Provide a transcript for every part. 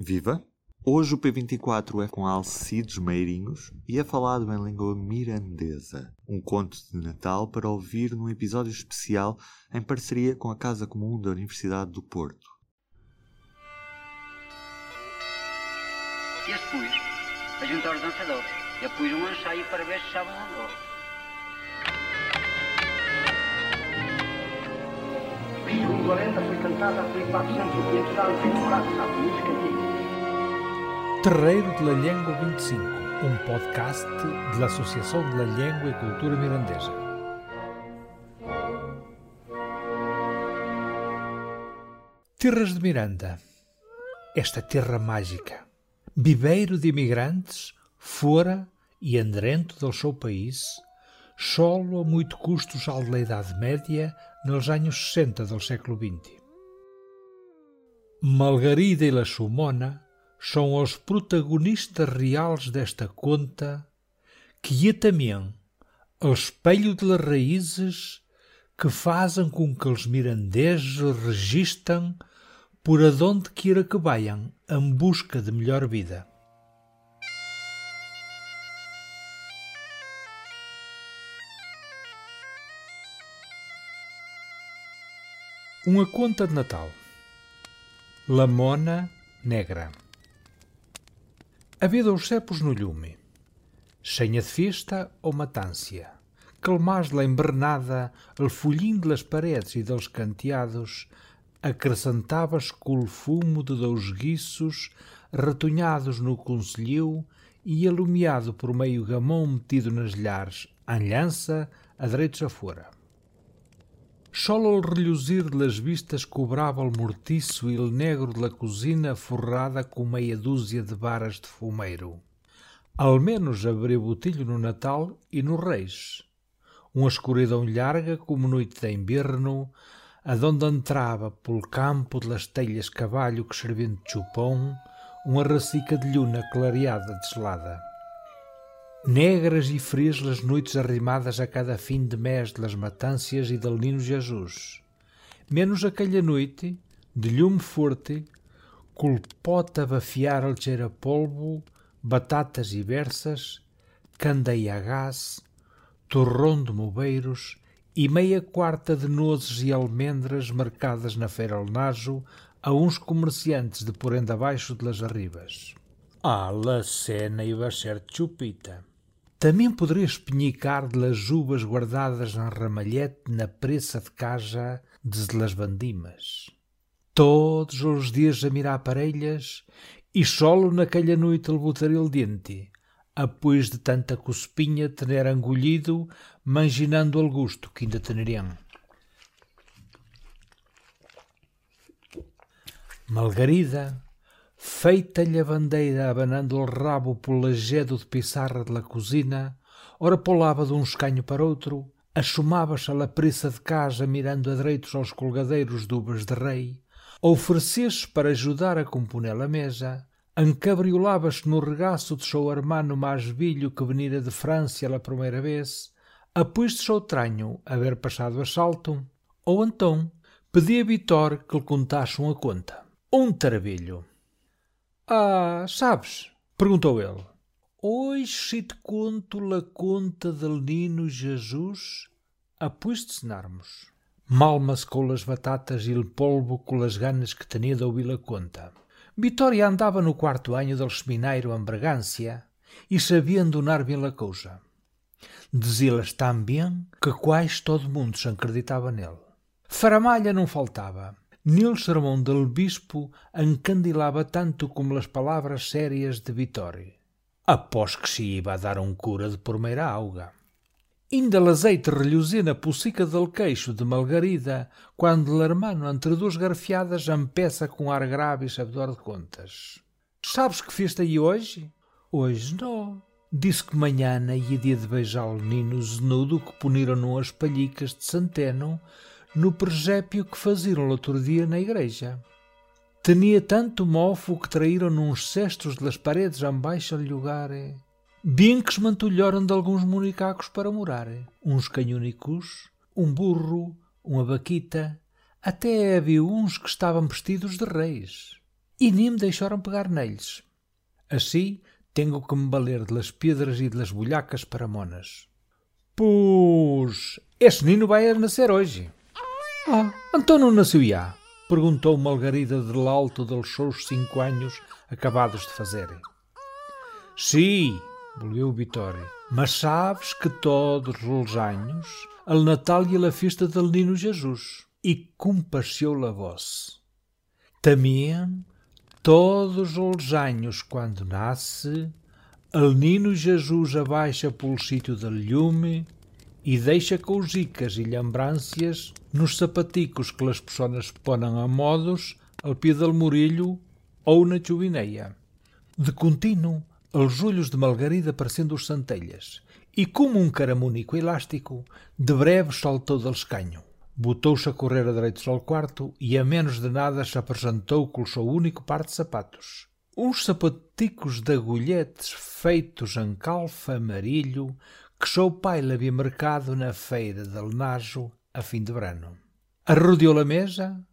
Viva! Hoje o P24 é com Alcides Meirinhos e é falado em língua mirandesa, um conto de Natal para ouvir num episódio especial em parceria com a Casa Comum da Universidade do Porto. E depois, a juntar os dançadores. E depois um ensaio para ver se estavam andou. Foi cantada por 400 ou 500 anos em Morato, sabe? Música antiga. Terreiro de la Llengua 25, um podcast da Associação de la Llengua e Cultura Mirandesa. Terras de Miranda, esta terra mágica, viveiro de imigrantes, fora e andrento do seu país, solo a muito custo já da Idade Média, nos anos 60 do século XX. Margarida e la Sumona são os protagonistas reais desta conta, que é também o espelho de las raízes que fazem com que os mirandeses registam por adonde queira que vayam em busca de melhor vida. Uma conta de Natal. Lamona Negra. Havia os cepos no lume. Senha de festa ou matância. Calmás la embrenada, el folhinho das paredes e dos canteados, acrescentava-se com o fumo de dois guiços ratunhados no conselho e alumiado por meio gamão metido nas lhares, em lança, a direitos afora. Só o reluzir das vistas cobrava o mortiço e o negro da cozinha forrada com meia dúzia de varas de fumeiro. Ao menos abria botilho no Natal e no Reis. Uma escuridão larga como noite de inverno, adonde entrava pelo campo das telhas cavalho que serviam de chupão, uma racica de luna clareada deslada. Negras e frias as noites arrimadas a cada fim de mês das matâncias e del Nino Jesus. Menos aquela noite, de lume forte, culpota a bafiar al cheira polvo, batatas e versas, candeia a gás, torrão de mobeiros e meia quarta de nozes e almendras marcadas na feira ao najo a uns comerciantes de por ainda abaixo de las arribas. Ah, la cena iba a ser chupita. Também poderia espinhicar de las uvas guardadas em ramalhete na pressa de caja de las vandimas. Todos os dias a mirar parelhas e solo naquela noite ele botaria o dente, após de tanta cuspinha ter engolido, manginando o gosto que ainda teriam. Margarida, feita-lhe a bandeira abanando o rabo pelo lajedo de pissarra de la cozinha, ora pulava de um escanho para outro, assomava-se a pressa de casa mirando a direitos aos colgadeiros de uvas de rei, oferecia-se para ajudar a componer a mesa, encabriolava-se no regaço de seu hermano mais velho que venira de França pela primeira vez, após de seu tranho haver passado assalto, ou então pedia a Vitor que lhe contasse uma conta. Um tarabilho. Ah, sabes? perguntou ele. Hoje se te conto la conta del Nino Jesus após de cenarmos. Mal mascou as batatas e o polvo com as ganas que tinha de ouvir a conta. Vitória andava no quarto ano do seminário em Bragância e sabia endonar bem a coisa. Dizia-las tão bem que quase todo mundo se acreditava nele. Faramalha não faltava. Nele sermão del bispo encandilava tanto como as palavras sérias de Vitória. Após que se iba a dar um cura de primeira auga. Ainda azeite reluzia pulsica del queixo de Margarida, quando l'armano, entre duas garfiadas, empeça com ar grave e sabedor de contas. Sabes que festa aí hoje? Hoje não. Disse que manhã ia dia de beijar o nino zenudo que puniram as palhicas de centeno no presépio que faziam outro dia na igreja. Tinha tanto mofo que traíram uns cestos das paredes abaixo a lugar. Bem que esmantulharam de alguns monicacos para morar. Uns canhônicos, um burro, uma vaquita, até havia uns que estavam vestidos de reis. e nem me deixaram pegar neles. Assim, tenho que me valer las pedras e de las bulhacas para monas. Pois, este menino vai nascer hoje. Ah, não nasceu já? Perguntou Margarida de alto dos seus cinco anos acabados de fazer. Sim, bolhou Vitória, mas sabes que todos os anos, al Natal e a festa del Nino Jesus, e compasceu a voz. Também, todos os anos, quando nasce, el Nino Jesus abaixa pelo sítio del lume e deixa cousigas e lembranças nos sapaticos que as pessoas ponem a modos ao pé del murilho ou na chuvineia. De contínuo, os olhos de Margarida parecendo os centelhas, e como um caramúnico elástico, de breve saltou do escanho. Botou-se a correr a direitos ao quarto e a menos de nada se apresentou com o seu único par de sapatos. Uns sapaticos de agulhetes feitos em calfa amarilho que seu pai lhe havia mercado na feira de Lenajo a fim de verano. Arrodeou a mesa,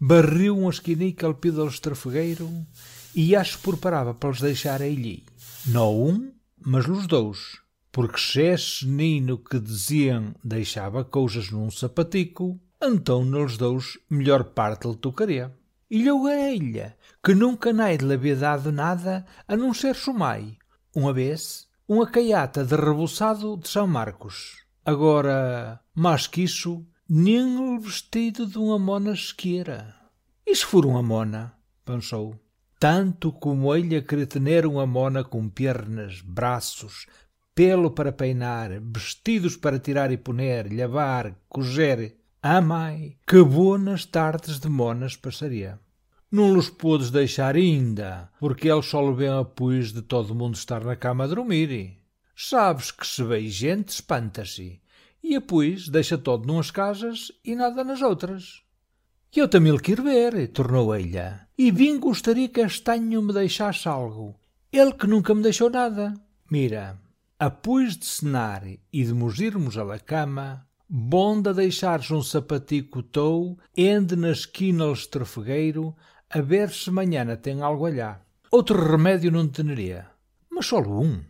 barriu um esquinica ao pé do estrafegueiro e as preparava para os deixar ali. Não um, mas os dois, porque se esse menino que diziam deixava coisas num sapatico, então nos dois melhor parte lhe tocaria. E ilha, que nunca nem lhe havia dado nada a não ser sumai. Uma vez, uma caiata de reboçado de São Marcos. Agora, mais que isso, nem vestido de uma mona esqueira. E se for uma mona? pensou. Tanto como ele a querer ter uma mona com pernas, braços, pelo para peinar, vestidos para tirar e poner, lavar, cozer. Amai, que boas tardes de monas passaria. Não los podes deixar ainda, porque eles só lhe vêm após de todo mundo estar na cama a dormir. Sabes que se vê gente, espanta-se, e após deixa todo numas casas e nada nas outras. Eu também lhe quero ver, tornou ela, e vim gostaria que este ano me deixasse algo. Ele que nunca me deixou nada. Mira, após de cenar e de nos irmos à cama, bonda deixares um sapatico tou, ende na esquina estrafegueiro, a ver se manhã tem algo allá. Outro remédio não teria, mas só um.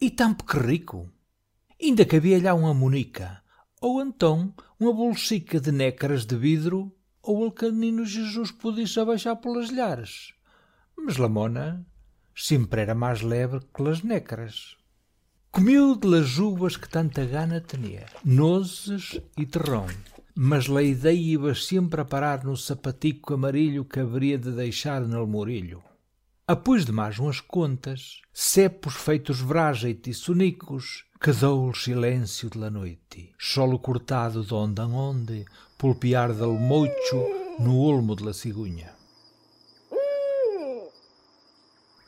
E que rico. Ainda havia lá uma monica, ou então uma bolsica de nécaras de vidro, ou o canino Jesus podia abaixar pelas lhares. Mas Lamona sempre era mais leve que las nécaras. Comeu de las uvas que tanta gana tinha, nozes e terrão mas a ideia ia sempre a parar no sapatico amarilho que haveria de deixar no almorilho. Após de mais umas contas, cepos feitos vrágeit e sonicos, quedou o silêncio de la noite, solo cortado de onde a onde, pulpear del mocho no olmo de la cigunha.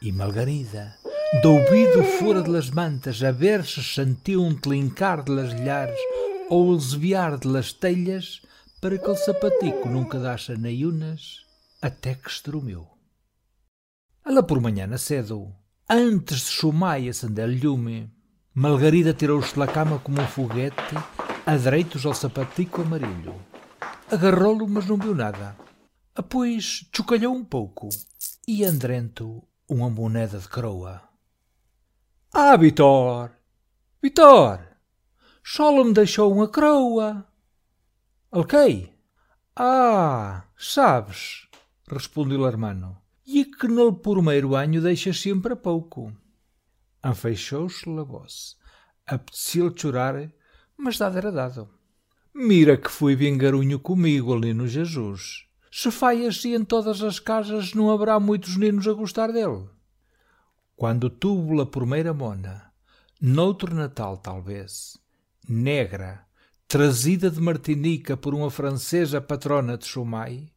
E Margarida, do ouvido fora de las mantas, a ver se sentiu um tlincar de las lhares ou desviar de las telhas para que o sapatico nunca dacha neiunas até que estrumeu. Ela por manhã na cedo, antes de chumai acender lume, Margarida tirou-se da cama como um foguete, adreitos ao sapatico amarilho. Agarrou-lo, mas não viu nada. Após chocalhou um pouco e andrento uma moneda de croa. Ah, Vitor! Vitor! Só me deixou uma croa. Ok? Ah, sabes, respondeu o hermano, e que no primeiro ano deixas sempre pouco. Anfeixou-se a voz. Apetecia-lhe chorar, mas dado era dado. Mira que fui bem garunho comigo ali no Jesus. Se faz assim em todas as casas, não haverá muitos ninos a gostar dele. Quando tuvo a primeira mona, noutro Natal talvez, negra, trazida de Martinica por uma francesa patrona de Chumai,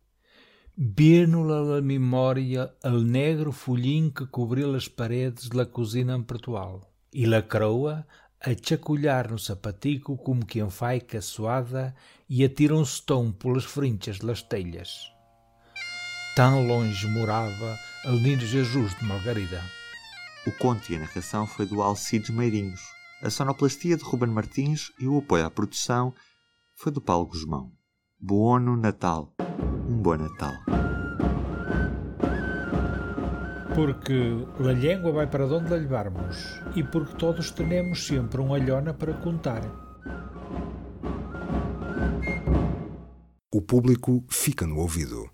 vê-no-la a memória al negro folhinho que cobriu as paredes da cozinha empertual, e lacrou-a a chacoalhar no sapatico como quem faz caçoada e atira um stão pelas frinchas das telhas. Tão longe morava o Nino Jesus de Margarida. O conto e a narração foi do Alcides Meirinhos a sonoplastia de Ruben Martins e o apoio à produção foi do Paulo Guzmão. Buono Natal. Um bom Natal. Porque a língua vai para onde a levarmos e porque todos temos sempre uma alhona para contar. O público fica no ouvido.